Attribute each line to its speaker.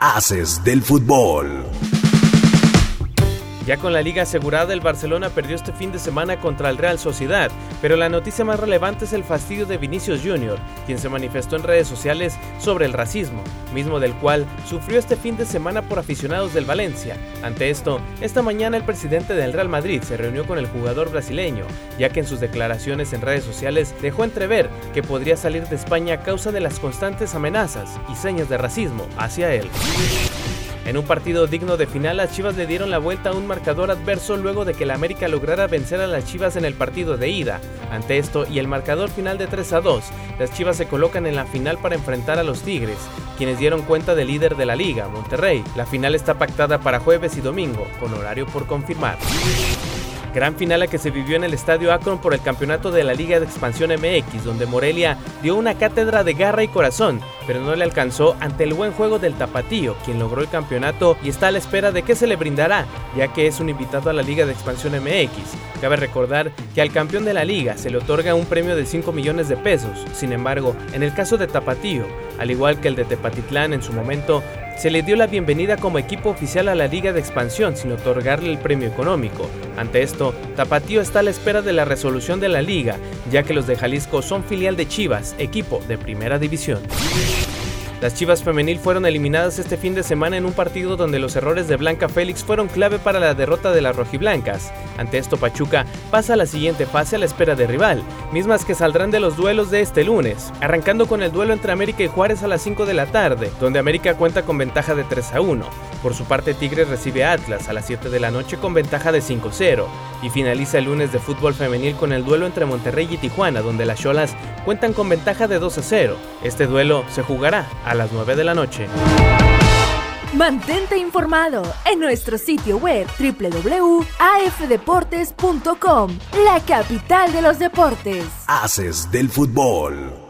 Speaker 1: Haces del fútbol.
Speaker 2: Ya con la liga asegurada, el Barcelona perdió este fin de semana contra el Real Sociedad, pero la noticia más relevante es el fastidio de Vinicius Jr., quien se manifestó en redes sociales sobre el racismo, mismo del cual sufrió este fin de semana por aficionados del Valencia. Ante esto, esta mañana el presidente del Real Madrid se reunió con el jugador brasileño, ya que en sus declaraciones en redes sociales dejó entrever que podría salir de España a causa de las constantes amenazas y señas de racismo hacia él. En un partido digno de final, las Chivas le dieron la vuelta a un marcador adverso luego de que la América lograra vencer a las Chivas en el partido de ida. Ante esto y el marcador final de 3 a 2, las Chivas se colocan en la final para enfrentar a los Tigres, quienes dieron cuenta del líder de la liga, Monterrey. La final está pactada para jueves y domingo, con horario por confirmar. Gran final a que se vivió en el Estadio Akron por el campeonato de la Liga de Expansión MX, donde Morelia dio una cátedra de garra y corazón, pero no le alcanzó ante el buen juego del Tapatío, quien logró el campeonato y está a la espera de qué se le brindará, ya que es un invitado a la Liga de Expansión MX. Cabe recordar que al campeón de la liga se le otorga un premio de 5 millones de pesos. Sin embargo, en el caso de Tapatío, al igual que el de Tepatitlán en su momento, se le dio la bienvenida como equipo oficial a la Liga de Expansión sin otorgarle el premio económico. Ante esto, Tapatío está a la espera de la resolución de la liga, ya que los de Jalisco son filial de Chivas, equipo de primera división. Thank you. Las Chivas femenil fueron eliminadas este fin de semana en un partido donde los errores de Blanca Félix fueron clave para la derrota de las rojiblancas. Ante esto Pachuca pasa a la siguiente fase a la espera de rival, mismas que saldrán de los duelos de este lunes, arrancando con el duelo entre América y Juárez a las 5 de la tarde, donde América cuenta con ventaja de 3 a 1. Por su parte Tigres recibe a Atlas a las 7 de la noche con ventaja de 5-0 y finaliza el lunes de fútbol femenil con el duelo entre Monterrey y Tijuana, donde las Cholas cuentan con ventaja de 2 a 0. Este duelo se jugará a las 9 de la noche.
Speaker 3: Mantente informado en nuestro sitio web www.afdeportes.com, la capital de los deportes.
Speaker 1: Haces del fútbol.